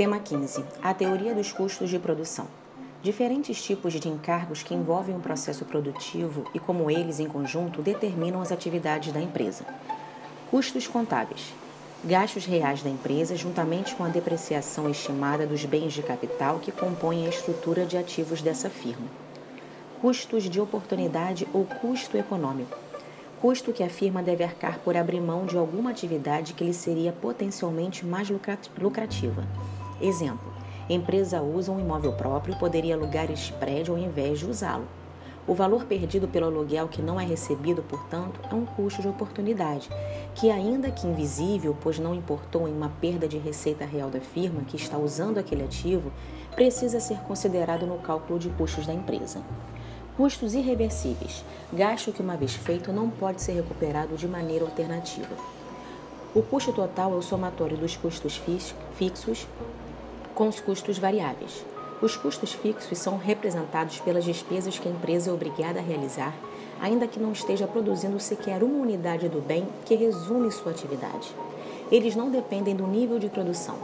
Tema 15. A teoria dos custos de produção. Diferentes tipos de encargos que envolvem o processo produtivo e como eles, em conjunto, determinam as atividades da empresa. Custos contábeis. Gastos reais da empresa, juntamente com a depreciação estimada dos bens de capital que compõem a estrutura de ativos dessa firma. Custos de oportunidade ou custo econômico custo que a firma deve arcar por abrir mão de alguma atividade que lhe seria potencialmente mais lucrativa. Exemplo: empresa usa um imóvel próprio e poderia alugar este prédio ao invés de usá-lo. O valor perdido pelo aluguel que não é recebido, portanto, é um custo de oportunidade, que, ainda que invisível, pois não importou em uma perda de receita real da firma que está usando aquele ativo, precisa ser considerado no cálculo de custos da empresa. Custos irreversíveis. Gasto que, uma vez feito, não pode ser recuperado de maneira alternativa. O custo total é o somatório dos custos fixos com os custos variáveis. Os custos fixos são representados pelas despesas que a empresa é obrigada a realizar, ainda que não esteja produzindo sequer uma unidade do bem que resume sua atividade. Eles não dependem do nível de produção.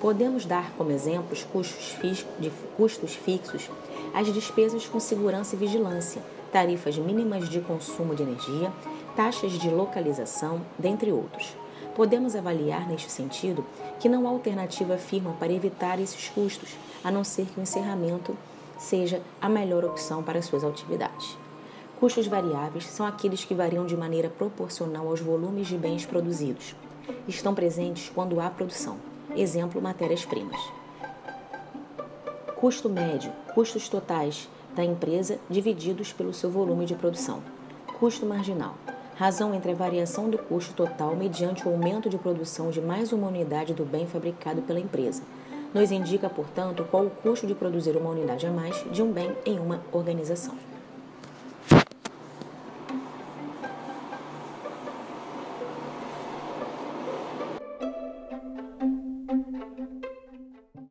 Podemos dar como exemplos custos, de custos fixos as despesas com segurança e vigilância, tarifas mínimas de consumo de energia, taxas de localização, dentre outros. Podemos avaliar, neste sentido, que não há alternativa firme para evitar esses custos, a não ser que o encerramento seja a melhor opção para suas atividades. Custos variáveis são aqueles que variam de maneira proporcional aos volumes de bens produzidos. Estão presentes quando há produção. Exemplo, matérias-primas. Custo médio, custos totais da empresa divididos pelo seu volume de produção. Custo marginal, razão entre a variação do custo total mediante o aumento de produção de mais uma unidade do bem fabricado pela empresa. Nos indica, portanto, qual o custo de produzir uma unidade a mais de um bem em uma organização.